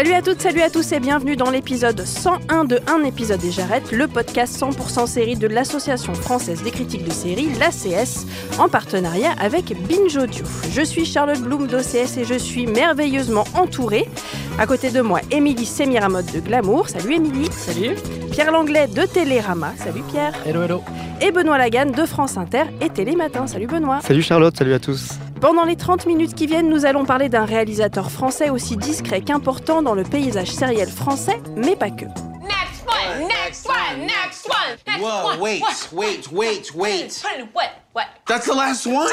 Salut à toutes, salut à tous et bienvenue dans l'épisode 101 de Un épisode et j'arrête, le podcast 100% série de l'Association française des critiques de séries, l'ACS, en partenariat avec Binge Audio. Je suis Charlotte Bloom d'OCS et je suis merveilleusement entourée. À côté de moi, Émilie Sémiramode de Glamour. Salut Émilie. Salut. Pierre Langlais de Télérama. Salut Pierre. Hello, hello. Et Benoît Lagan de France Inter et Télématin. Salut Benoît. Salut Charlotte, salut à tous. Pendant les 30 minutes qui viennent, nous allons parler d'un réalisateur français aussi discret qu'important dans le paysage sériel français, mais pas que. Next one, next one, next one, next Whoa, one. wait, wait, wait, wait. What? What? That's the last one?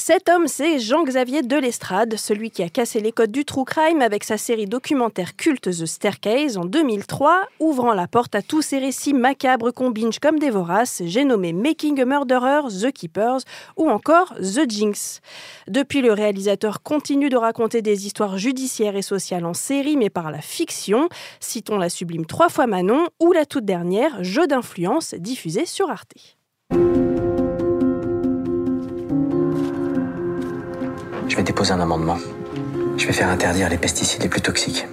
Cet homme, c'est Jean-Xavier Delestrade, celui qui a cassé les codes du true crime avec sa série documentaire culte The Staircase en 2003, ouvrant la porte à tous ces récits macabres qu'on binge comme des voraces, j'ai nommé Making a Murderer, The Keepers ou encore The Jinx. Depuis, le réalisateur continue de raconter des histoires judiciaires et sociales en série, mais par la fiction. Citons la sublime Trois fois Manon ou la toute dernière Jeu d'influence diffusée sur Arte. Je vais déposer un amendement. Je vais faire interdire les pesticides les plus toxiques.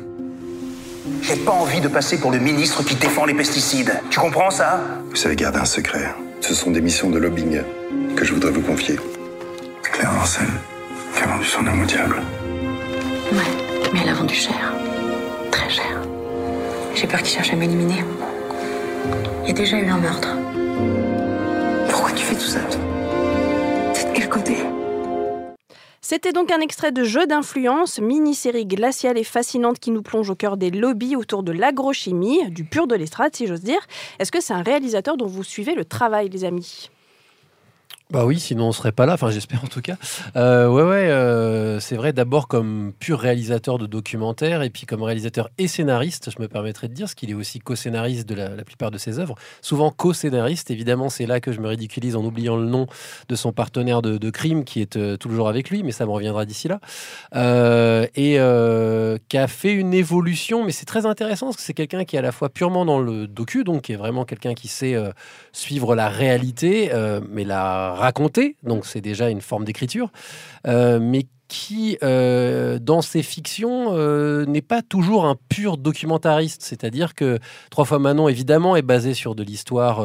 J'ai pas envie de passer pour le ministre qui défend les pesticides. Tu comprends ça? Vous savez garder un secret. Ce sont des missions de lobbying que je voudrais vous confier. Claire Marcel, qui a vendu son âme au diable. Ouais, mais elle a vendu cher. Très cher. J'ai peur qu'il cherche à m'éliminer. Il y a déjà eu un meurtre. Pourquoi tu fais tout ça C'est de quel côté? C'était donc un extrait de Jeu d'influence, mini-série glaciale et fascinante qui nous plonge au cœur des lobbies autour de l'agrochimie, du pur de l'estrade si j'ose dire. Est-ce que c'est un réalisateur dont vous suivez le travail, les amis? Bah oui, sinon on serait pas là, enfin j'espère en tout cas. Euh, ouais, ouais, euh, c'est vrai, d'abord comme pur réalisateur de documentaires et puis comme réalisateur et scénariste, je me permettrais de dire, parce qu'il est aussi co-scénariste de la, plupart de ses œuvres. Souvent co-scénariste, évidemment, c'est là que je me ridiculise en oubliant le nom de son partenaire de, crime qui est euh, toujours avec lui, mais ça me reviendra d'ici là. Euh, et euh, qui a fait une évolution, mais c'est très intéressant parce que c'est quelqu'un qui est à la fois purement dans le docu, donc qui est vraiment quelqu'un qui sait suivre la réalité, mais la raconter, donc c'est déjà une forme d'écriture, euh, mais qui, euh, dans ses fictions, euh, n'est pas toujours un pur documentariste. C'est-à-dire que Trois fois Manon, évidemment, est basé sur de l'histoire,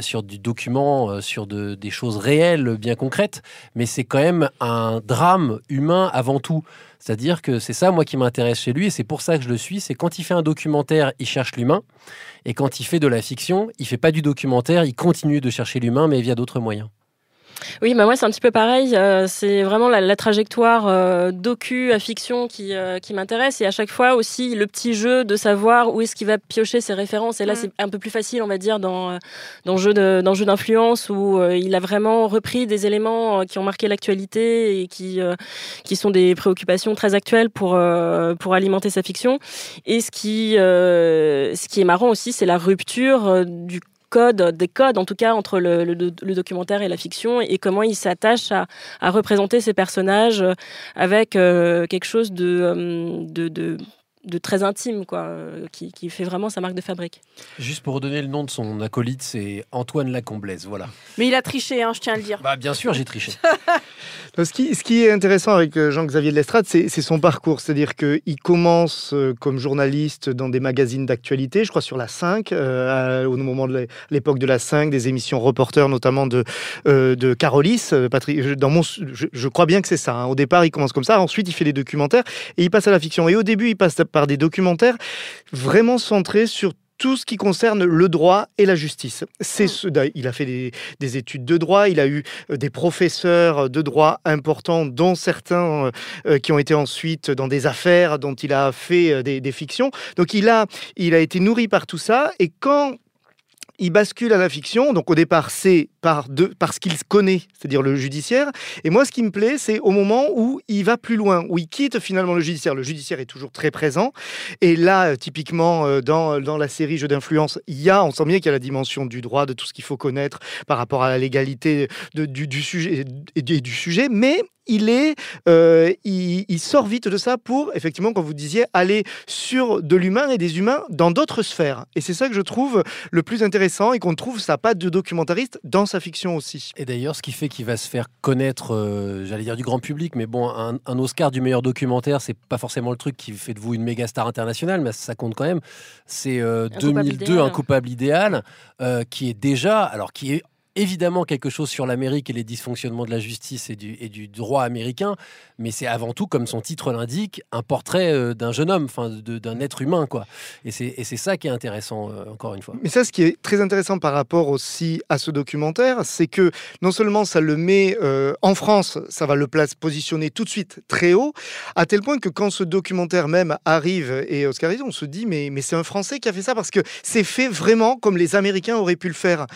sur du document, sur de- des choses réelles, bien concrètes, mais c'est quand même un drame humain avant tout. C'est-à-dire que c'est ça, moi, qui m'intéresse chez lui, et c'est pour ça que je le suis. C'est quand il fait un documentaire, il cherche l'humain, et quand il fait de la fiction, il fait pas du documentaire, il continue de chercher l'humain, mais via d'autres moyens. Oui, bah moi c'est un petit peu pareil. Euh, c'est vraiment la, la trajectoire euh, docu à fiction qui, euh, qui m'intéresse et à chaque fois aussi le petit jeu de savoir où est-ce qu'il va piocher ses références. Et là Mm. c'est un peu plus facile, on va dire, dans euh, dans jeu de dans jeu d'influence où euh, il a vraiment repris des éléments euh, qui ont marqué l'actualité et qui euh, qui sont des préoccupations très actuelles pour euh, pour alimenter sa fiction. Et ce qui euh, ce qui est marrant aussi, c'est la rupture euh, du des codes en tout cas entre le, documentaire et la fiction et comment il s'attache à, représenter ces personnages avec euh, quelque chose de, euh, de très intime quoi, euh, qui, qui fait vraiment sa marque de fabrique. Juste pour redonner le nom de son acolyte, c'est Antoine Lacomblaise, voilà. Mais il a triché, hein, je tiens à le dire. Bah bien sûr, j'ai triché. Ce qui, ce qui est intéressant avec euh, Jean-Xavier de Lestrade, c'est c'est son parcours. C'est-à-dire qu'il commence euh, comme journaliste dans des magazines d'actualité, je crois sur la 5, euh, à- au moment de l'é- l'époque de la 5, des émissions reporters, notamment de, euh, de Carolis. Patrick, je, dans mon, je, je crois bien que c'est ça. hein. Au départ, il commence comme ça. Ensuite, il fait des documentaires et il passe à la fiction. Et au début, il passe par des documentaires vraiment centrés sur tout ce qui concerne le droit et la justice. C'est ce, il a fait des, des études de droit, il a eu euh, des professeurs de droit importants, dont certains euh, euh, qui ont été ensuite dans des affaires dont il a fait des, des fictions. Donc il a, il a été nourri par tout ça. Et quand il bascule à la fiction. Donc au départ, c'est par de, parce qu'il connaît, c'est-à-dire le judiciaire. Et moi, ce qui me plaît, c'est au moment où il va plus loin, où il quitte finalement le judiciaire. Le judiciaire est toujours très présent. Et là, euh, typiquement, euh, dans, dans la série Jeu d'influence, il y a, on sent bien qu'il y a la dimension du droit, de tout ce qu'il faut connaître par rapport à la légalité du, du sujet et du sujet. Mais il est, euh, il, il, sort vite de ça pour, effectivement, comme vous disiez, aller sur de l'humain et des humains dans d'autres sphères. Et c'est ça que je trouve le plus intéressant et qu'on trouve sa patte de documentariste dans sa fiction aussi. Et d'ailleurs, ce qui fait qu'il va se faire connaître, euh, j'allais dire du grand public, mais bon, un, un Oscar du meilleur documentaire, c'est pas forcément le truc qui fait de vous une méga star internationale, mais ça compte quand même. C'est euh, 2002, Un coupable idéal, euh, qui est déjà, alors qui est évidemment quelque chose sur l'Amérique et les dysfonctionnements de la justice et du, droit américain, mais c'est avant tout, comme son titre l'indique, un portrait euh, d'un jeune homme, enfin d'un être humain, quoi. Et c'est ça qui est intéressant, euh, encore une fois. Mais ça, ce qui est très intéressant par rapport aussi à ce documentaire, c'est que non seulement ça le met euh, en France, ça va le place positionner tout de suite très haut, à tel point que quand ce documentaire même arrive et oscarise, on se dit mais, c'est un Français qui a fait ça parce que c'est fait vraiment comme les Américains auraient pu le faire,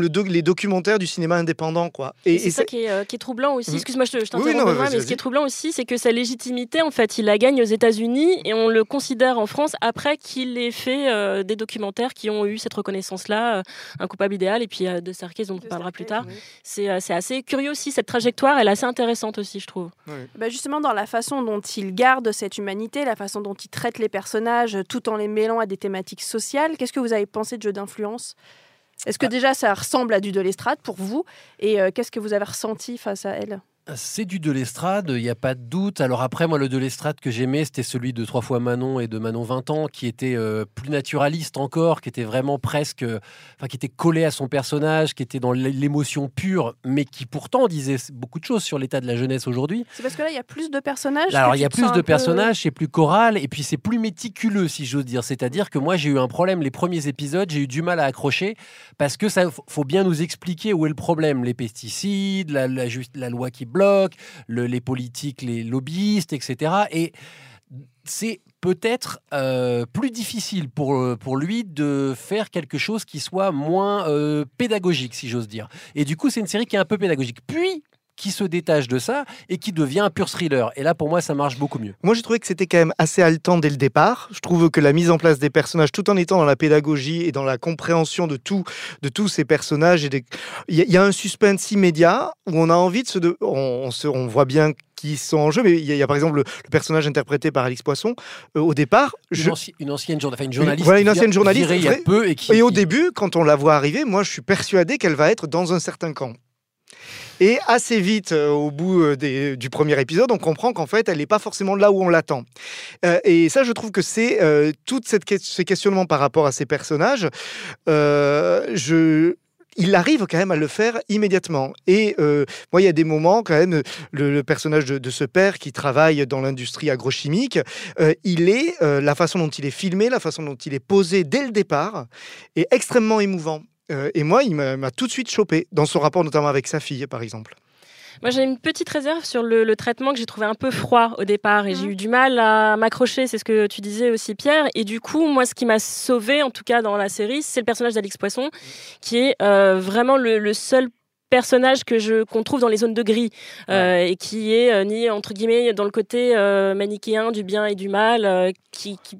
le les documentaires du cinéma indépendant, quoi. Et, c'est ça qui est, euh, qui est, troublant aussi. Mmh. Excuse-moi, je, je t'interromps, oui, mais ce qui est troublant aussi, c'est que sa légitimité, en fait, il la gagne aux États-Unis et on le considère en France après qu'il ait fait euh, des documentaires qui ont eu cette reconnaissance-là, euh, un coupable idéal, et puis euh, de Sarkis, dont on parlera plus tard. Oui. C'est assez curieux aussi cette trajectoire, elle est assez intéressante aussi, je trouve. Oui. Bah justement, dans la façon dont il garde cette humanité, la façon dont il traite les personnages, tout en les mêlant à des thématiques sociales. Qu'est-ce que vous avez pensé de jeu d'influence? Est-ce que déjà ça ressemble à du de l'estrade pour vous? Et euh, qu'est-ce que vous avez ressenti face à elle? C'est du de l'estrade, il n'y a pas de doute. Alors après, moi, le de l'estrade que j'aimais, c'était celui de Trois fois Manon et de Manon 20 ans, qui était euh, plus naturaliste encore, qui était vraiment presque, enfin, qui était collé à son personnage, qui était dans l'émotion pure, mais qui pourtant disait beaucoup de choses sur l'état de la jeunesse aujourd'hui. C'est parce que là, il y a plus de personnages. Alors, il y a plus de personnages, c'est plus choral, et puis c'est plus méticuleux, si j'ose dire. C'est-à-dire que moi, j'ai eu un problème les premiers épisodes, j'ai eu du mal à accrocher, parce que ça faut bien nous expliquer où est le problème. Les pesticides, la, la, la loi qui bloque le, les politiques, les lobbyistes, etc. Et c'est peut-être euh, plus difficile pour, pour lui de faire quelque chose qui soit moins euh, pédagogique, si j'ose dire. Et du coup, c'est une série qui est un peu pédagogique. Puis, qui se détache de ça et qui devient un pur thriller. Et là, pour moi, ça marche beaucoup mieux. Moi, j'ai trouvé que c'était quand même assez haletant dès le départ. Je trouve que la mise en place des personnages, tout en étant dans la pédagogie et dans la compréhension de tout, de tous ces personnages, il des... y, y, a un suspense immédiat où on a envie de se, de... On, on, se... on voit bien qui sont en jeu, mais il y, y, a par exemple le, le personnage interprété par Alix Poisson. Euh, au départ, une, je... anci une ancienne journaliste, une journaliste, voilà, une ancienne journaliste, il y a peu et, qui, et au début, quand on la voit arriver, moi, je suis persuadé qu'elle va être dans un certain camp. Et assez vite, euh, au bout euh, du premier épisode, on comprend qu'en fait, elle n'est pas forcément là où on l'attend. Euh, et ça, je trouve que c'est euh, tout cette, ces questionnements par rapport à ces personnages. Il arrive quand même à le faire immédiatement. Et moi, il y a des moments quand même, le, personnage de, ce père qui travaille dans l'industrie agrochimique, il est, la façon dont il est filmé, la façon dont il est posé dès le départ, est extrêmement émouvant. Euh, et moi, il m'a tout de suite chopé, dans son rapport notamment avec sa fille, par exemple. Moi, j'ai une petite réserve sur le, le traitement que j'ai trouvé un peu froid au départ et mmh. j'ai eu du mal à m'accrocher. C'est ce que tu disais aussi, Pierre. Et du coup, moi, ce qui m'a sauvé, en tout cas dans la série, c'est le personnage d'Alix Poisson, qui est euh, vraiment le, le seul personnage que je qu'on trouve dans les zones de gris euh, ouais. et qui est euh, ni entre guillemets dans le côté euh, manichéen du bien et du mal euh, qui, qui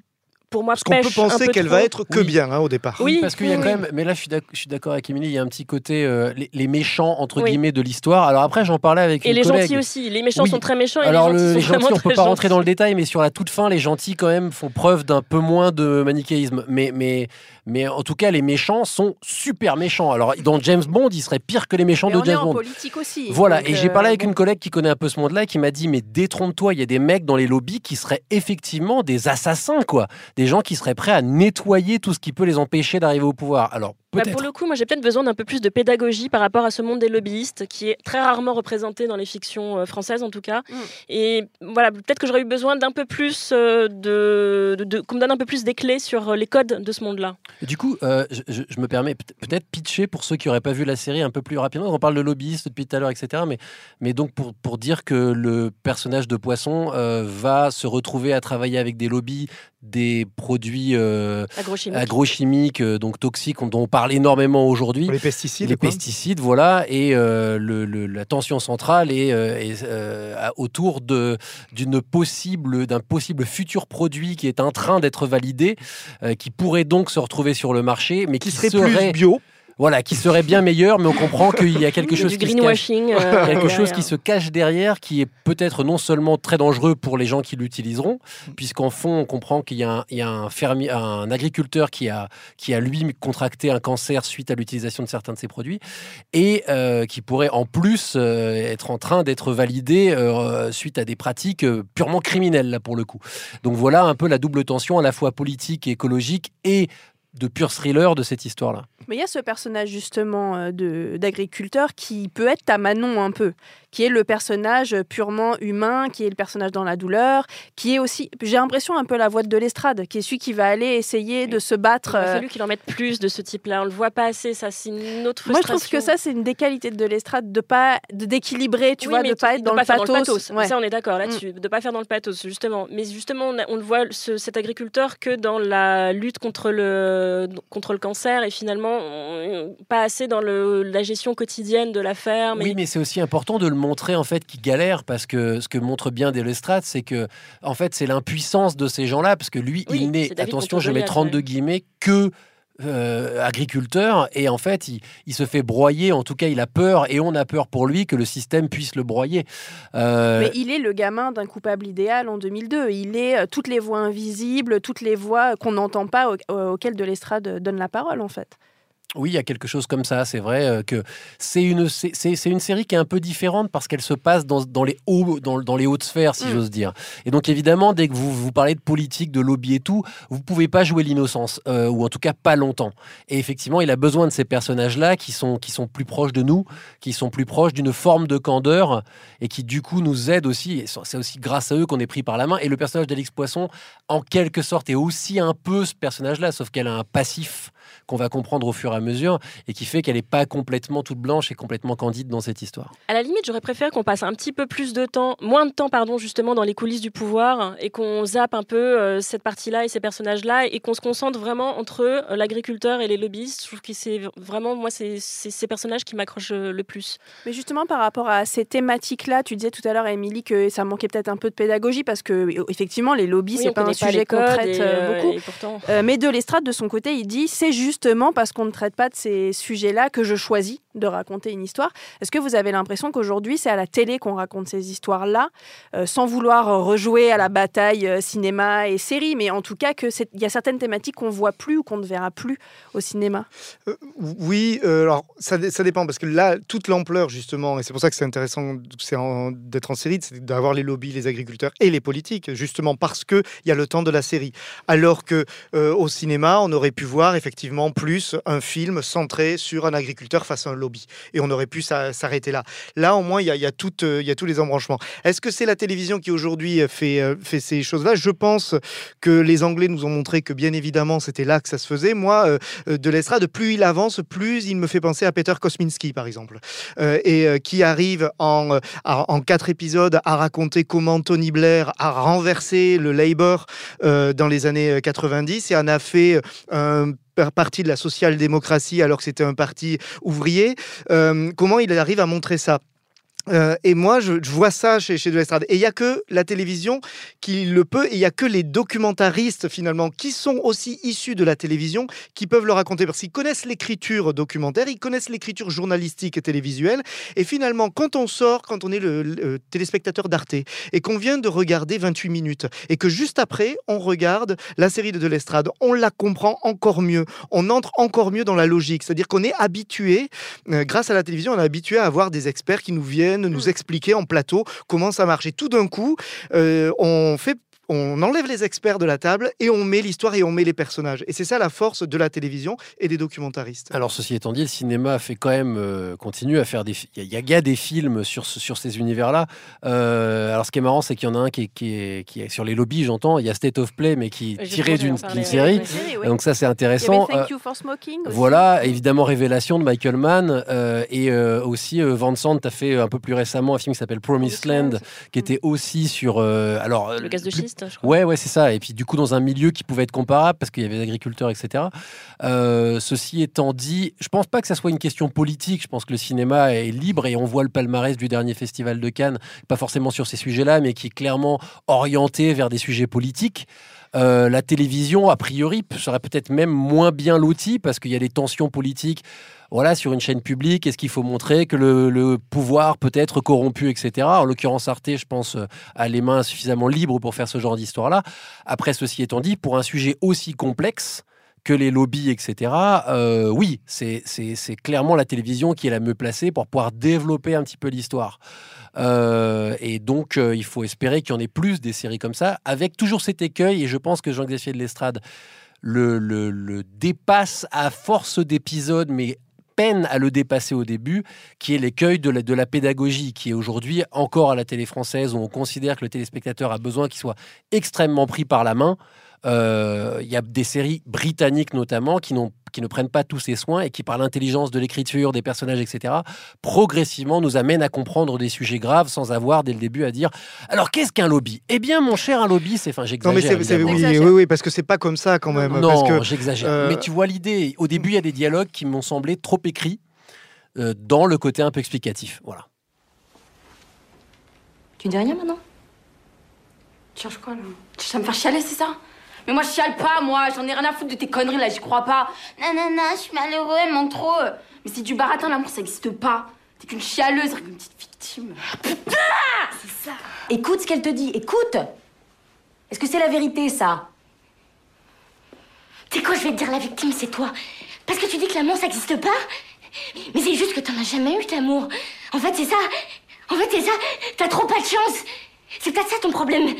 pour moi, parce qu'on peut penser qu'elle va être que oui. bien hein, au départ. Oui, parce qu'il y a quand même. Mais là, je suis d'accord avec Émilie. Il y a un petit côté euh, les, les, méchants entre oui. guillemets de l'histoire. Alors après, j'en parlais avec et une les collègue. gentils aussi. Les méchants oui. sont très méchants. Alors et les gentils, le, les gentils on peut pas rentrer dans le détail, mais sur la toute fin, les gentils quand même font preuve d'un peu moins de manichéisme. Mais mais mais en tout cas, les méchants sont super méchants. Alors dans James Bond, ils seraient pires que les méchants mais de James Bond. politique aussi. Voilà. et j'ai parlé avec une collègue qui connaît un peu ce monde-là, qui m'a dit mais détrompe-toi, il y a des mecs dans les lobbies qui seraient effectivement des assassins, quoi. Des gens qui seraient prêts à nettoyer tout ce qui peut les empêcher d'arriver au pouvoir. Alors, Bah, pour le coup, moi j'ai peut-être besoin d'un peu plus de pédagogie par rapport à ce monde des lobbyistes qui est très rarement représenté dans les fictions euh, françaises en tout cas. Mm. Et voilà, peut-être que j'aurais eu besoin d'un peu plus euh, de, de, de- qu'on me donne un peu plus des clés sur euh, les codes de ce monde-là. Du coup, euh, je, je- je me permets peut- peut-être pitcher pour ceux qui n'auraient pas vu la série un peu plus rapidement. On parle de lobbyistes depuis tout à l'heure, etc. Mais, mais donc pour, pour dire que le personnage de Poisson euh, va se retrouver à travailler avec des lobbies des produits euh, Agrochimiques. agrochimiques, donc toxiques, dont on parle énormément aujourd'hui. Les pesticides. Les pesticides, voilà, et euh, le- le- la tension centrale est, euh, est, euh, autour de d'une possible d'un possible futur produit qui est en train d'être validé, qui pourrait donc se retrouver sur le marché, mais qui, Qui serait plus bio. Voilà, qui serait bien meilleur, mais on comprend qu'il y a quelque chose du qui se cache, euh, quelque chose derrière. qui se cache derrière, qui est peut-être non seulement très dangereux pour les gens qui l'utiliseront, puisqu'en fond, on comprend qu'il y a un, il y a un fermier, un agriculteur qui a, qui a lui contracté un cancer suite à l'utilisation de certains de ces produits, et euh, qui pourrait en plus euh, être en train d'être validé suite à des pratiques purement criminelles, là pour le coup. Donc voilà un peu la double tension, à la fois politique et écologique, et de pur thriller de cette histoire-là. Mais il y a ce personnage justement euh, d'agriculteur qui peut être ta Manon un peu, qui est le personnage purement humain, qui est le personnage dans la douleur, qui est aussi, j'ai l'impression un peu la voix de l'éstrade, qui est celui qui va aller essayer de se battre. Il euh, fallu qu'il en mette plus de ce type-là. On le voit pas assez, ça c'est une autre Moi, je frustration. trouve que ça, c'est une des qualités de l'estrade, de pas de d'équilibrer, tu Oui, vois, de pas être dans, pas le faire pathos. Ouais. Ça, on est d'accord là-dessus. De pas faire dans le pathos, justement. Mais justement, on, a- on le voit, ce- cet agriculteur, que dans la lutte contre le, contre le cancer et finalement, on- pas assez dans le, la gestion quotidienne de la ferme. Oui, et- mais c'est aussi important de le montrer en fait qu'il galère parce que ce que montre bien Delestrade, c'est que en fait c'est l'impuissance de ces gens-là parce que lui, Oui, il n'est, attention, je mets Goliath, 32 ouais. guillemets, que euh, agriculteur et en fait il, il se fait broyer, en tout cas il a peur et on a peur pour lui que le système puisse le broyer. Euh, Mais il est le gamin d'un coupable idéal en 2002. Il est euh, toutes les voix invisibles, toutes les voix qu'on n'entend pas, au- au- auxquelles de l'estrade donne la parole, en fait. Oui, il y a quelque chose comme ça. C'est vrai euh, que c'est une, c'est, une série qui est un peu différente parce qu'elle se passe dans, dans les hauts, dans, dans les hautes sphères, si Mm. j'ose dire. Et donc évidemment, dès que vous vous parlez de politique, de lobby et tout, vous pouvez pas jouer l'innocence, euh, ou en tout cas pas longtemps. Et effectivement, il a besoin de ces personnages-là qui sont, qui sont plus proches de nous, qui sont plus proches d'une forme de candeur et qui du coup nous aident aussi. C'est aussi grâce à eux qu'on est pris par la main. Et le personnage d'Alix Poisson, en quelque sorte, est aussi un peu ce personnage-là, sauf qu'elle a un passif qu'on va comprendre au fur et à mesure et qui fait qu'elle n'est pas complètement toute blanche et complètement candide dans cette histoire. À la limite, j'aurais préféré qu'on passe un petit peu plus de temps, moins de temps, pardon, justement, dans les coulisses du pouvoir et qu'on zappe un peu euh, cette partie-là et ces personnages-là et qu'on se concentre vraiment entre euh, l'agriculteur et les lobbyistes. Je trouve que c'est vraiment, moi, c'est ces personnages qui m'accrochent euh, le plus. Mais justement, par rapport à ces thématiques-là, tu disais tout à l'heure, Émilie, que ça manquait peut-être un peu de pédagogie parce que, effectivement, les lobbies, Oui, c'est pas un sujet qu'on traite et, euh, euh, beaucoup. et pourtant- Euh, mais de l'estrade, de son côté, il dit c'est justement parce qu'on ne traite pas de ces sujets-là que je choisis de raconter une histoire. Est-ce que vous avez l'impression qu'aujourd'hui, c'est à la télé qu'on raconte ces histoires-là, euh, sans vouloir rejouer à la bataille euh, cinéma et série, mais en tout cas qu'il y a certaines thématiques qu'on voit plus ou qu'on ne verra plus au cinéma? Euh, Oui, alors ça, dé- ça dépend parce que là, toute l'ampleur justement, et c'est pour ça que c'est intéressant d'être en série, c'est d'avoir les lobbies, les agriculteurs et les politiques, justement parce que il y a le temps de la série. Alors que au cinéma, on aurait pu voir effectivement plus un film centré sur un agriculteur face à un lobby, et on aurait pu s'a- s'arrêter là. Là, au moins, il y a, y euh, y a tous les embranchements. Est-ce que c'est la télévision qui aujourd'hui euh, fait, euh, fait ces choses-là? Je pense que les Anglais nous ont montré que bien évidemment, c'était là que ça se faisait. Moi, euh, de l'estrade, plus il avance, plus il me fait penser à Peter Kosminski, par exemple, et qui arrive en, en quatre épisodes à raconter comment Tony Blair a renversé le Labour dans les années euh, 90 et en a fait un par- parti de la social-démocratie alors que c'était un parti ouvrier. Euh, comment il arrive à montrer ça? Euh, et moi, je, vois ça chez, chez De l'Estrade. Et il n'y a que la télévision qui le peut, et il n'y a que les documentaristes, finalement, qui sont aussi issus de la télévision, qui peuvent le raconter. Parce qu'ils connaissent l'écriture documentaire, ils connaissent l'écriture journalistique et télévisuelle. Et finalement, quand on sort, quand on est le, le téléspectateur d'Arte, et qu'on vient de regarder 28 minutes, et que juste après, on regarde la série de De l'Estrade, on la comprend encore mieux, on entre encore mieux dans la logique. C'est-à-dire qu'on est habitué, euh, grâce à la télévision, on est habitué à avoir des experts qui nous viennent nous expliquer en plateau comment ça marche. Et tout d'un coup, euh, on fait on enlève les experts de la table et on met l'histoire et on met les personnages. Et c'est ça la force de la télévision et des documentaristes. Alors, ceci étant dit, le cinéma fait quand même, euh, continue à faire des. Il y, a- il y a des films sur, sur ces univers-là. Euh, alors, ce qui est marrant, c'est qu'il y en a un qui est, qui est, qui est sur les lobbies, j'entends. Il y a State of Play, mais qui est tiré d'une série. Une série, oui. Donc, ça, c'est Il y intéressant. avait Thank Euh, You for Smoking aussi. Voilà, évidemment, Révélation de Michael Mann. euh, et euh, aussi, euh, Vincent a fait un peu plus récemment un film qui s'appelle Promised Land, qui était aussi sur. euh, alors, Le gaz de plus- schiste, je crois. Ouais, ouais, c'est ça. Et puis, du coup, dans un milieu qui pouvait être comparable, parce qu'il y avait des agriculteurs, etc. Euh, ceci étant dit, je pense pas que ça soit une question politique. Je pense que le cinéma est libre et on voit le palmarès du dernier festival de Cannes, pas forcément sur ces sujets-là, mais qui est clairement orienté vers des sujets politiques. Euh, la télévision, a priori, serait peut-être même moins bien lotie parce qu'il y a des tensions politiques. Voilà, sur une chaîne publique, est-ce qu'il faut montrer que le, pouvoir peut être corrompu, etc. En l'occurrence, Arte, je pense, euh, a les mains suffisamment libres pour faire ce genre d'histoire-là. Après, ceci étant dit, pour un sujet aussi complexe que les lobbies, etc., euh, oui, c'est clairement la télévision qui est la mieux placée pour pouvoir développer un petit peu l'histoire. Euh, et donc, il faut espérer qu'il y en ait plus des séries comme ça, avec toujours cet écueil. Et je pense que Jean-Xavier de l'Estrade le, le- le dépasse à force d'épisodes, mais peine à le dépasser au début, qui est l'écueil de la, pédagogie, qui est aujourd'hui encore à la télé française, où on considère que le téléspectateur a besoin qu'il soit extrêmement pris par la main. Euh, Il y a des séries britanniques notamment qui, n'ont- qui ne prennent pas tous ces soins et qui, par l'intelligence de l'écriture, des personnages, etc., progressivement nous amènent à comprendre des sujets graves sans avoir dès le début à dire Alors qu'est-ce qu'un lobby? Eh bien, mon cher, un lobby, c'est. Enfin, Non, j'exagère. mais c'est, c'est- évidemment. oui, oui, oui, parce que c'est pas comme ça quand même. Non, parce que, j'exagère. euh, Mais tu vois l'idée. Au début, il y a des dialogues qui m'ont semblé trop écrits euh, dans le côté un peu explicatif. Voilà. Tu dis rien maintenant? Tu cherches quoi là? Tu cherches à me faire chialer, c'est ça? Mais moi je chiale pas, moi, j'en ai rien à foutre de tes conneries là, j'y crois pas. Nanana, je suis malheureux, elle manque trop. Mais c'est du baratin, l'amour ça existe pas. T'es qu'une chialeuse, une petite victime. Putain C'est ça Écoute ce qu'elle te dit, écoute Est-ce que c'est la vérité ça sais quoi, je vais te dire, la victime, c'est toi. Parce que tu dis que l'amour, ça n'existe pas. Mais c'est juste que t'en as jamais eu d'amour. En fait, c'est ça. En fait, c'est ça. T'as trop pas de chance. C'est peut-être ça ton problème.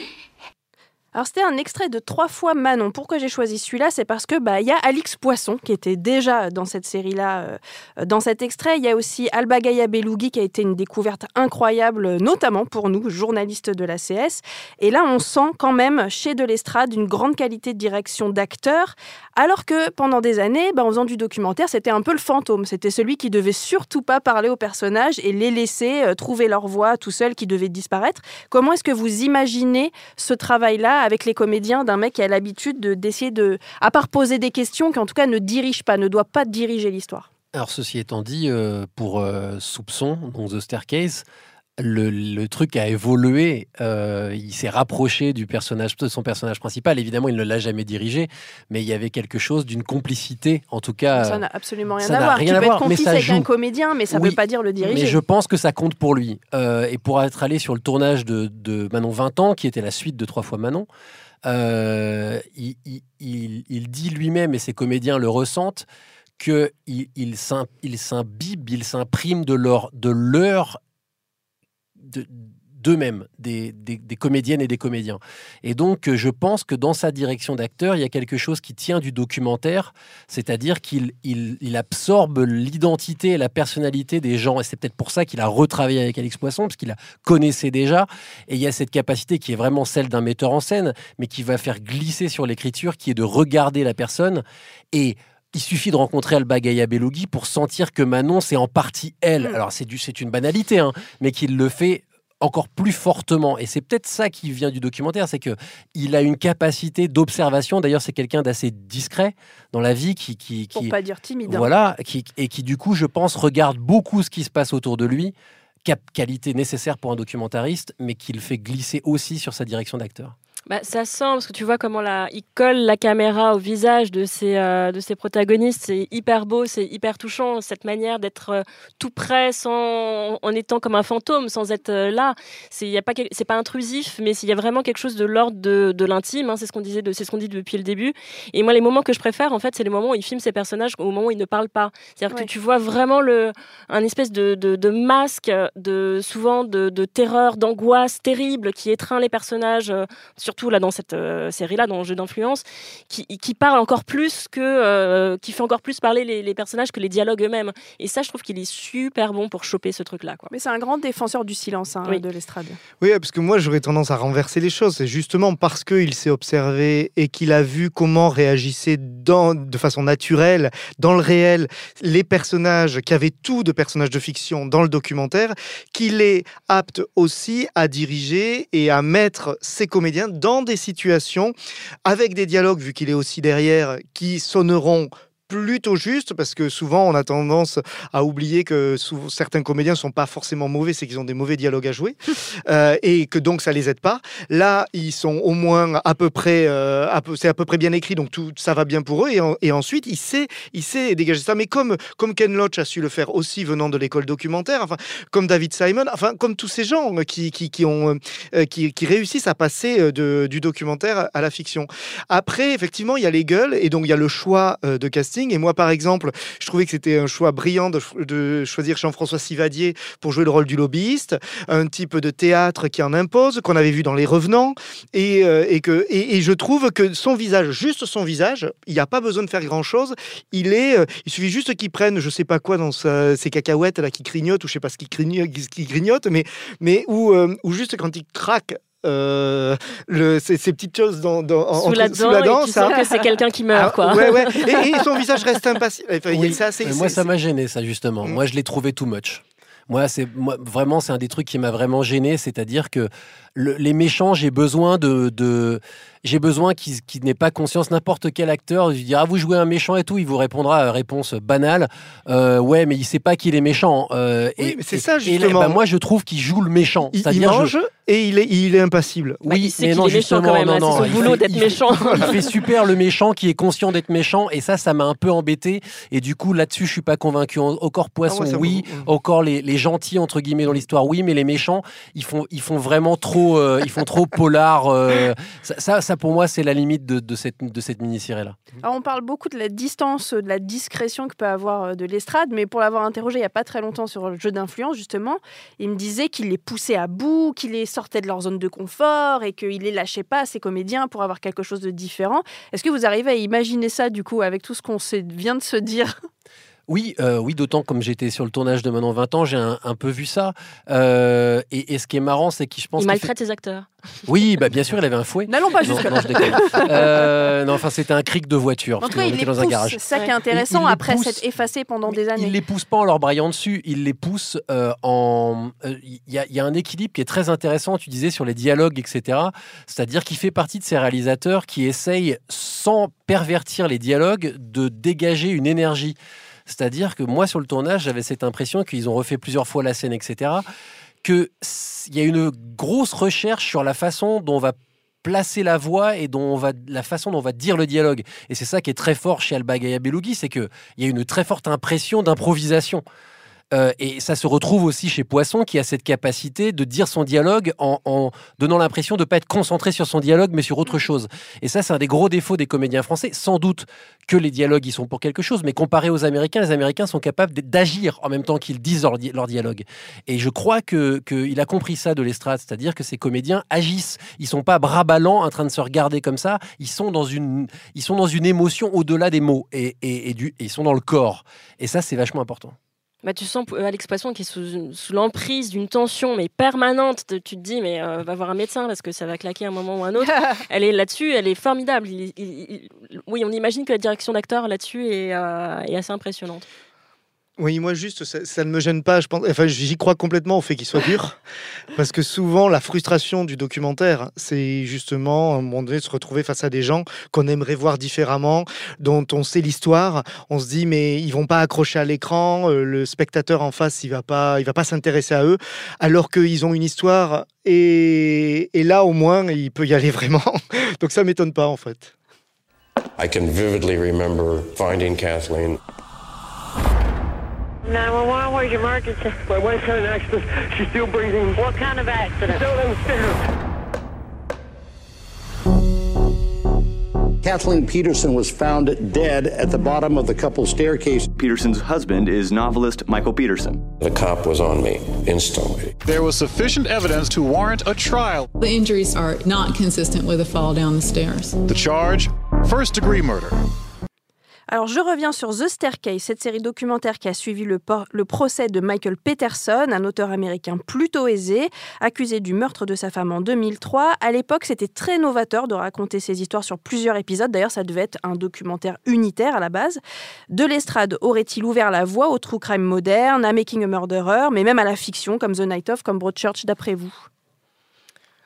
Alors c'était un extrait de trois fois Manon. Pourquoi j'ai choisi celui-là? C'est parce que bah il y a Alix Poisson qui était déjà dans cette série-là. euh, dans cet extrait, il y a aussi Alba Gaia qui a été une découverte incroyable, euh, notamment pour nous, journalistes de la CS. Et là, on sent quand même chez de l'estrade une grande qualité de direction d'acteur, alors que pendant des années, bah, en faisant du documentaire, c'était un peu le fantôme. C'était celui qui devait surtout pas parler aux personnages et les laisser euh, trouver leur voix tout seul, qui devait disparaître. Comment est-ce que vous imaginez ce travail-là avec les comédiens d'un mec qui a l'habitude de- d'essayer de, à part poser des questions, qui en tout cas ne dirige pas, ne doit pas diriger l'histoire. Alors, ceci étant dit, euh, pour euh, Soupçon, donc The Staircase, le, le truc a évolué. euh, il s'est rapproché du personnage, de son personnage principal. Évidemment, il ne l'a jamais dirigé, mais il y avait quelque chose d'une complicité, en tout cas. Ça n'a absolument rien ça à voir. rien tu peux être complice avec un joue. comédien, mais ça ne Oui, veut pas dire le diriger. Mais je pense que ça compte pour lui. Euh, et pour être allé sur le tournage de, de Manon 20 ans, qui était la suite de Trois fois Manon, euh, il, il- il- il dit lui-même, et ses comédiens le ressentent, qu'il il, s'im- il s'imbibe, il s'imprime de leur, de leur de- d'eux-mêmes, des, des- comédiennes et des comédiens. Et donc, euh, je pense que dans sa direction d'acteur, il y a quelque chose qui tient du documentaire, c'est-à-dire qu'il il, il absorbe l'identité et la personnalité des gens. Et c'est peut-être pour ça qu'il a retravaillé avec Alex Poisson, parce qu'il la connaissait déjà. Et il y a cette capacité qui est vraiment celle d'un metteur en scène, mais qui va faire glisser sur l'écriture, qui est de regarder la personne et il suffit de rencontrer Alba Gaia Belougui pour sentir que Manon, c'est en partie elle. Alors, c'est du- c'est une banalité, hein, mais qu'il le fait encore plus fortement. Et c'est peut-être ça qui vient du documentaire, c'est que il a une capacité d'observation. D'ailleurs, c'est quelqu'un d'assez discret dans la vie, qui, qui, Pour qui- pas dire timide. hein. voilà, qui, et qui du coup, je pense, regarde beaucoup ce qui se passe autour de lui. Cap- qualité nécessaire pour un documentariste, mais qui le fait glisser aussi sur sa direction d'acteur. Bah, ça sent, parce que tu vois comment la, il colle la caméra au visage de ses, euh, de ses protagonistes. C'est hyper beau, c'est hyper touchant, cette manière d'être euh, tout près sans, en étant comme un fantôme, sans être euh, là. C'est pas, pas intrusif, mais il y a vraiment quelque chose de l'ordre de, de l'intime. hein, c'est ce qu'on disait, de- c'est ce qu'on dit depuis le début. Et moi, les moments que je préfère, en fait, c'est les moments où il filme ses personnages au moment où ils ne parlent pas. C'est-à-dire Ouais. que tu vois vraiment le, un espèce de, de, de masque, de, souvent de, de terreur, d'angoisse terrible qui étreint les personnages, surtout là dans cette euh, série-là, dans le jeu d'influence, qui, qui parle encore plus que, euh, qui fait encore plus parler les, les personnages que les dialogues eux-mêmes. Et ça, je trouve qu'il est super bon pour choper ce truc-là. Quoi. Mais c'est un grand défenseur du silence hein, Oui. de l'estrade. Oui, parce que moi j'aurais tendance à renverser les choses. C'est justement parce qu'il s'est observé et qu'il a vu comment réagissaient dans, de façon naturelle, dans le réel, les personnages qui avaient tout de personnages de fiction dans le documentaire, qu'il est apte aussi à diriger et à mettre ses comédiens dans des situations avec des dialogues, vu qu'il est aussi derrière, qui sonneront plutôt juste parce que souvent on a tendance à oublier que certains comédiens sont pas forcément mauvais, c'est qu'ils ont des mauvais dialogues à jouer euh, et que donc ça les aide pas. Là, ils sont au moins à peu près, euh, c'est à peu près bien écrit, donc tout ça va bien pour eux. Et, en- et ensuite, il sait, il sait dégager ça. Mais comme comme Ken Loach a su le faire aussi venant de l'école documentaire, enfin comme David Simon, enfin comme tous ces gens qui qui, qui ont euh, qui, qui réussissent à passer de, du documentaire à la fiction. Après, effectivement, il y a les gueules et donc il y a le choix de casting. Et moi, par exemple, je trouvais que c'était un choix brillant de, choisir Jean-François Sivadier pour jouer le rôle du lobbyiste, un type de théâtre qui en impose, qu'on avait vu dans Les Revenants, et, euh, que et, je trouve que son visage, juste son visage, il n'y a pas besoin de faire grand-chose. Il euh, il suffit juste qu'il prenne, je sais pas quoi dans sa- ses cacahuètes là qui grignotent ou je sais pas ce qu'il grignote, mais mais ou euh, juste quand il craque. Euh, le, ces, ces petites choses dans, dans, en- Sous entre- la dent, et tu sens que c'est quelqu'un qui meurt, Ah, quoi. Ouais, ouais. Et, et son visage reste impassible. Enfin, Oui, c'est assez- mais moi, c'est- ça m'a gêné, ça, justement. Moi, je l'ai trouvé too much. Moi, c'est moi, vraiment, c'est un des trucs qui m'a vraiment gêné, c'est-à-dire que le- les méchants, j'ai besoin de, de j'ai besoin qu'ils qu'ils n'aient pas conscience. N'importe quel acteur, je dire ah vous jouez un méchant et tout, il vous répondra euh, réponse banale, euh, ouais, mais il sait pas qu'il est méchant. Euh, et c'est ça, et là, justement. bah, moi, je trouve qu'il joue le méchant. il, il je- mange et il est, il est impassible. Bah, oui, il sait mais non, est méchant justement, quand même, non, hein, non, c'est son il boulot fait- d'être méchant. il fait super le méchant qui est conscient d'être méchant et ça, ça m'a un peu embêté. Et du coup, là-dessus, je suis pas convaincu. En- Encore poisson, Ah ouais, oui. Encore les, les gentils entre guillemets dans l'histoire, oui. Mais les méchants, ils font, ils font vraiment trop, euh, ils font trop polar. euh, ça, ça, pour moi, c'est la limite de, cette, de cette mini-série là. Alors, on parle beaucoup de la distance, de la discrétion que peut avoir euh, de l'estrade, mais pour l'avoir interrogé il n'y a pas très longtemps sur le jeu d'influence, justement, il me disait qu'il les poussait à bout, qu'il les sortait de leur zone de confort et qu'il les lâchait pas à ses comédiens pour avoir quelque chose de différent. Est-ce que vous arrivez à imaginer ça, du coup, avec tout ce qu'on vient de se dire? Oui, euh, oui, d'autant comme j'étais sur le tournage de Manon 20 ans, j'ai un, un peu vu ça. Euh, et, et ce qui est marrant, c'est qu'il, je pense, Il maltraite ses acteurs. fait- Oui, bah, bien sûr, il avait un fouet. N'allons pas Non, jusque-là. non. Euh, non, enfin, c'était un cric de voiture. En tout cas, il les dans un pousse. garage. C'est ça qui est intéressant il après s'être effacé pendant des années. Il les pousse pas en leur braillant dessus, il les pousse euh, en. euh, Il y, a- y a un équilibre qui est très intéressant, tu disais, sur les dialogues, etc. C'est-à-dire qu'il fait partie de ces réalisateurs qui essayent, sans pervertir les dialogues, de dégager une énergie. C'est-à-dire que moi, sur le tournage, j'avais cette impression qu'ils ont refait plusieurs fois la scène, etc. Qu'il y a une grosse recherche sur la façon dont on va placer la voix et dont on va, la façon dont on va dire le dialogue. Et c'est ça qui est très fort chez Alba Gaia Belugi, c'est qu'il y a une très forte impression d'improvisation. Euh, et ça se retrouve aussi chez Poisson, qui a cette capacité de dire son dialogue en, en donnant l'impression de ne pas être concentré sur son dialogue, mais sur autre chose. Et ça, c'est un des gros défauts des comédiens français. Sans doute que les dialogues, ils sont pour quelque chose, mais comparé aux Américains, les Américains sont capables d'agir en même temps qu'ils disent leur, di- leur dialogue. Et je crois que qu'il a compris ça de l'estrade, c'est-à-dire que ces comédiens agissent. Ils sont pas bras ballants en train de se regarder comme ça. Ils sont dans une, ils sont dans une émotion au-delà des mots et, et, et du, et ils sont dans le corps. Et ça, c'est vachement important. Bah, tu sens euh, Alex Poisson qui est sous, l'emprise d'une tension mais permanente. Tu te dis mais euh, va voir un médecin parce que ça va claquer un moment ou un autre. elle est là-dessus, elle est formidable. Il- il- il- oui, on imagine que la direction d'acteur là-dessus est, euh, est assez impressionnante. Oui, moi juste, ça, ça ne me gêne pas. Je pense, enfin, j'y crois complètement au fait qu'il soit dur, parce que souvent la frustration du documentaire, c'est justement à un moment donné se retrouver face à des gens qu'on aimerait voir différemment, dont on sait l'histoire. On se dit mais ils vont pas accrocher à l'écran, euh, le spectateur en face, il va pas, il va pas s'intéresser à eux, alors qu'ils ont une histoire et, et là au moins il peut y aller vraiment. Donc ça m'étonne pas en fait. I can vividly remember finding Kathleen. 911, where's your emergency? My wife had an accident. She's still breathing. What kind of accident? Down downstairs. Kathleen Peterson was found dead at the bottom of the couple's staircase. Peterson's husband is novelist Michael Peterson. The cop was on me instantly. there was sufficient evidence to warrant a trial. The injuries are not consistent with a fall down the stairs. The charge first degree murder. Alors je reviens sur The Staircase, cette série documentaire qui a suivi le, procès de Michael Peterson, un auteur américain plutôt aisé, accusé du meurtre de sa femme en 2003. À l'époque, c'était très novateur de raconter ces histoires sur plusieurs épisodes. D'ailleurs, ça devait être un documentaire unitaire à la base. De l'estrade aurait-il ouvert la voie au true crime moderne, à Making a Murderer, mais même à la fiction comme The Night Of, comme Broadchurch, d'après vous?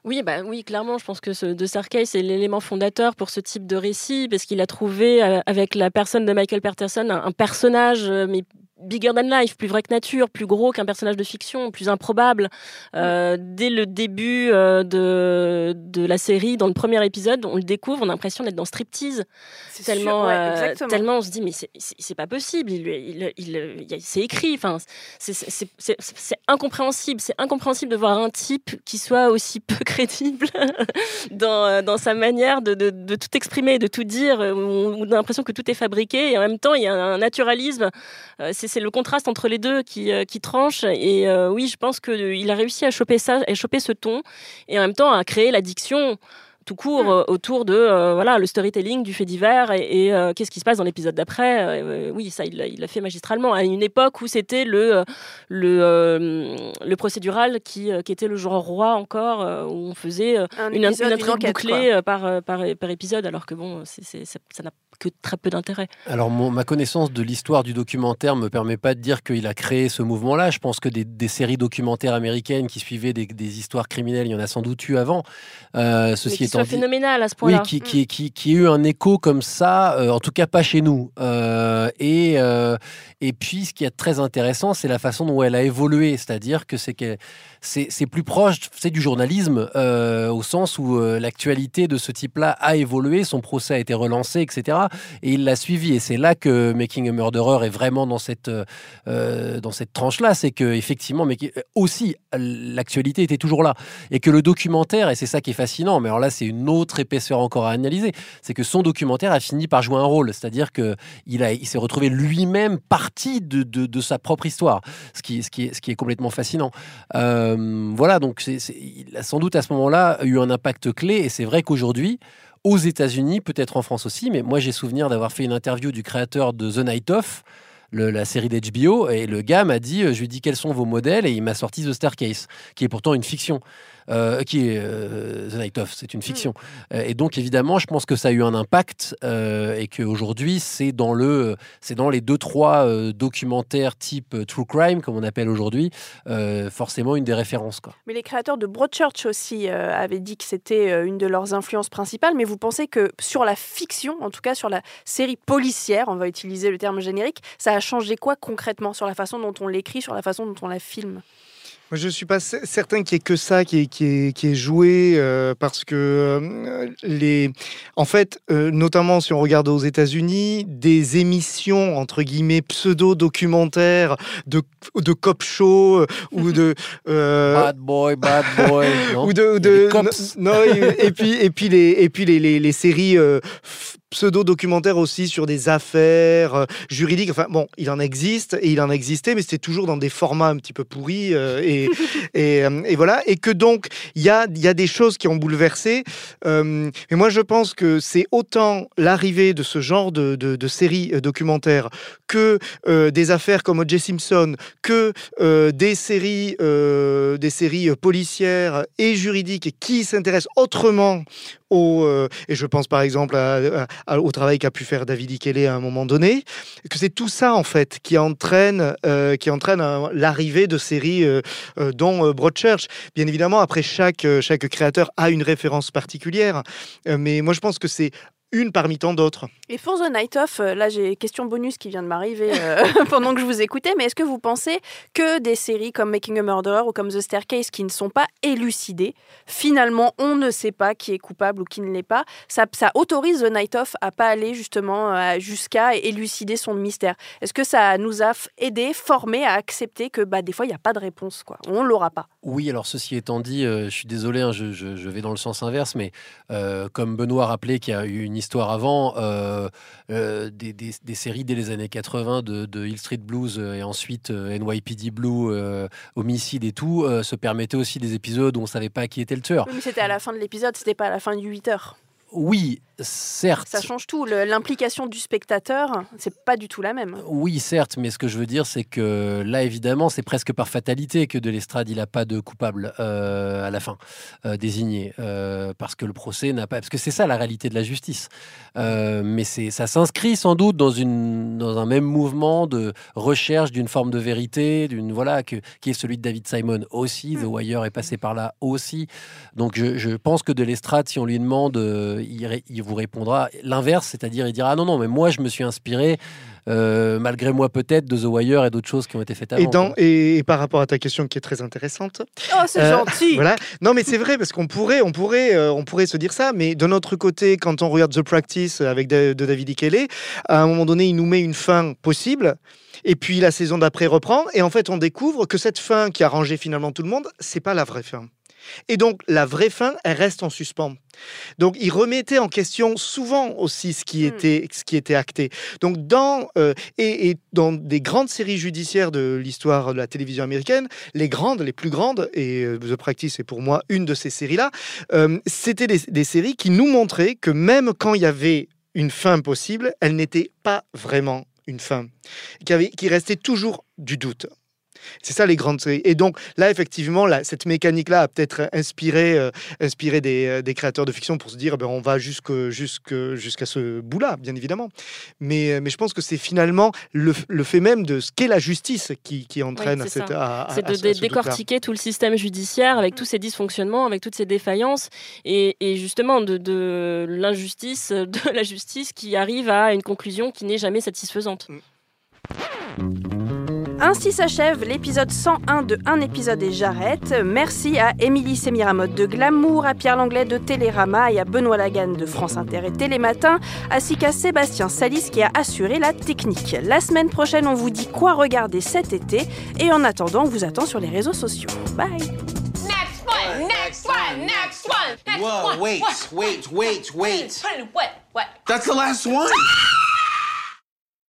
Oui, bah oui, clairement, je pense que ce, de Sarkey, c'est l'élément fondateur pour ce type de récit, parce qu'il a trouvé, euh, avec la personne de Michael Peterson, un, un personnage, euh, mais bigger than life, plus vrai que nature, plus gros qu'un personnage de fiction, plus improbable. Euh, dès le début euh, de, de la série, dans le premier épisode, on le découvre, on a l'impression d'être dans Striptease. Tellement, sûr, ouais, euh, tellement on se dit, mais c'est- pas possible, il, il, il, il- c'est écrit, enfin, c'est- incompréhensible, c'est incompréhensible de voir un type qui soit aussi peu crédible dans, dans sa manière de, de, de tout exprimer, de tout dire, où on a l'impression que tout est fabriqué, et en même temps, il y a un naturalisme, c'est le contraste entre les deux qui, euh, tranche, et euh, oui, je pense qu'il a réussi à choper ça, à choper ce ton, et en même temps à créer l'addiction tout court euh, autour de euh, voilà le storytelling du fait divers et, et, euh, qu'est-ce qui se passe dans l'épisode d'après Euh, oui ça il l'a fait magistralement à une époque où c'était le le euh, le procédural qui qui était le genre roi encore où on faisait Un une, épisode, une une intrigue enquête, bouclée quoi. par, par par épisode alors que bon ça ça n'a que très peu d'intérêt Alors, mon- ma connaissance de l'histoire du documentaire me permet pas de dire qu'il a créé ce mouvement-là. Je pense que des, des séries documentaires américaines qui suivaient des, des histoires criminelles, il y en a sans doute eu avant. Euh, ceci étant soit phénoménal à ce Oui, point-là qui, qui, qui, qui ait eu un écho comme ça, euh, en tout cas pas chez nous. Euh, et, euh, et puis, ce qui est très intéressant, c'est la façon dont elle a évolué. C'est-à-dire que c'est que c'est plus proche, c'est du journalisme, euh, au sens où euh, l'actualité de ce type-là a évolué, son procès a été relancé, etc. Et il l'a suivi. Et c'est là que Making a Murderer est vraiment dans cette, euh, cette tranche-là. C'est que effectivement, mais aussi, l'actualité était toujours là. Et que le documentaire, et c'est ça qui est fascinant, mais alors là, c'est une autre épaisseur encore à analyser, c'est que son documentaire a fini par jouer un rôle. C'est-à-dire qu'il il s'est retrouvé lui-même partie de, de, sa propre histoire, ce qui, ce qui, est, complètement fascinant. Voilà, donc il a sans doute à ce moment-là eu un impact clé, et c'est vrai qu'aujourd'hui, aux États-Unis, peut-être en France aussi, mais moi j'ai souvenir d'avoir fait une interview du créateur de The Night Of, la série d'HBO, et le gars m'a dit, euh, je lui ai dit quels sont vos modèles, et il m'a sorti The Staircase, qui est pourtant une fiction. Euh, qui est euh, The Night Of, c'est une fiction. Euh, et donc évidemment, je pense que ça a eu un impact et qu'aujourd'hui, c'est dans le, c'est dans les deux trois documentaires type true crime, comme on appelle aujourd'hui, forcément une des références. Quoi. Mais les créateurs de Broadchurch aussi avaient dit que c'était une de leurs influences principales. Mais vous pensez que sur la fiction, en tout cas sur la série policière, on va utiliser le terme générique, ça a changé quoi concrètement sur la façon dont on l'écrit, sur la façon dont on la filme? Moi, je ne suis pas cer- certain qu'il y ait que ça qui est, qui est, qui est joué, euh, parce que, euh, les... en fait, euh, notamment si on regarde aux États-Unis, des émissions, entre guillemets, pseudo-documentaires de, de cop show ou de. euh, Bad boy, bad boy. non? ou de, ou de- non, et, puis et puis les et puis les, les, les séries pseudo-documentaires aussi sur des affaires euh, juridiques. Enfin bon, il en existe et il en existait, mais c'était toujours dans des formats un petit peu pourris euh, et et, euh, et voilà. Et que donc il y a il y a des choses qui ont bouleversé. Et moi je pense que c'est autant l'arrivée de ce genre de, de, de séries documentaires que euh, des affaires comme O.J. Simpson, que euh, des séries, euh, des séries policières et juridiques qui s'intéressent autrement euh, et je pense par exemple au travail qu'a pu faire David Ikele à un moment donné, que c'est tout ça en fait qui entraîne, euh, qui entraîne un- l'arrivée de séries euh, euh, dont euh, Broadchurch. Bien évidemment, après chaque, euh, chaque créateur a une référence particulière, euh, mais moi je pense que c'est une parmi tant d'autres. Et pour The Night Of, euh, là j'ai une question bonus qui vient de m'arriver euh, pendant que je vous écoutais, mais est-ce que vous pensez que des séries comme Making a Murderer ou comme The Staircase qui ne sont pas élucidées, finalement on ne sait pas qui est coupable ou qui ne l'est pas, ça, ça autorise The Night Of à pas aller justement euh, jusqu'à élucider son mystère? Est-ce que ça nous a aidé, formé à accepter que bah, des fois il n'y a pas de réponse, quoi? on ne l'aura pas Oui, alors ceci étant dit, euh, je suis désolé, hein, je, je- je vais dans le sens inverse, mais euh, comme Benoît rappelait qu'il y a eu une histoire avant, euh, euh, des, des- des séries dès les années 80 de, de Hill Street Blues euh, et ensuite NYPD Blue, Homicide et tout, se permettaient aussi des épisodes où on savait pas qui était le tueur. Oui, mais c'était à la fin de l'épisode, c'était pas à la fin du 8 heures. Oui, certes. Ça change tout. L'implication du spectateur, c'est pas du tout la même. Oui, certes, mais ce que je veux dire, c'est que là, évidemment, c'est presque par fatalité que de l'estrade, il n'a pas de coupable euh, à la fin euh, désigné, euh, parce que le procès n'a pas. Parce que c'est ça la réalité de la justice. Mais c'est, ça s'inscrit sans doute dans une, dans un même mouvement de recherche d'une forme de vérité, d'une voilà, que, qui est celui de David Simon aussi. The Wire est passé par là aussi. Donc, je, je pense que de l'estrade, si on lui demande, il vous répondra l'inverse, c'est-à-dire il dira ah non non, mais moi je me suis inspiré. euh, malgré moi peut-être de The Wire et d'autres choses qui ont été faites avant. Et, dans, et, et par rapport à ta question qui est très intéressante. Oh, c'est euh, gentil. Voilà. Non, mais c'est vrai parce qu'on pourrait, on pourrait, euh, on pourrait se dire ça. Mais de notre côté, quand on regarde The Practice avec Da- de David Ikele, à un moment donné, il nous met une fin possible. Et puis la saison d'après reprend. Et en fait, on découvre que cette fin qui a rangé finalement tout le monde, c'est pas la vraie fin. Et donc, la vraie fin, elle reste en suspens. Donc, il remettait en question souvent aussi ce qui, était, ce qui était acté. Donc, dans, euh, et, et dans des grandes séries judiciaires de l'histoire de la télévision américaine, les grandes, les plus grandes, et euh, The Practice est pour moi une de ces séries-là, euh, c'était des, des séries qui nous montraient que même quand il y avait une fin possible, elle n'était pas vraiment une fin, qu'il y avait- qu'il restait toujours du doute. C'est ça les grandes séries. Et donc là, effectivement, là, cette mécanique-là a peut-être inspiré, euh, inspiré des, euh, des créateurs de fiction pour se dire, ben, on va jusqu'à ce bout-là, bien évidemment. Mais, euh, mais je pense que c'est finalement le, le fait même de ce qu'est la justice qui, qui entraîne Oui, à cette, C'est de ce- décortiquer tout le système judiciaire avec tous ses dysfonctionnements, avec toutes ses défaillances et, et justement de, de l'injustice de la justice qui arrive à une conclusion qui n'est jamais satisfaisante. Ainsi s'achève l'épisode 101 de Un épisode et j'arrête. Merci à Émilie Sémiramotte de Glamour, à Pierre Langlais de Télérama et à Benoît Lagan de France Inter et Télématin, ainsi qu'à Sébastien Salis qui a assuré la technique. La semaine prochaine, on vous dit quoi regarder cet été et en attendant, on vous attend sur les réseaux sociaux. Bye Next one, next one, next one, next Whoa, one. wait, What? wait, wait, wait. What? What? That's the last one?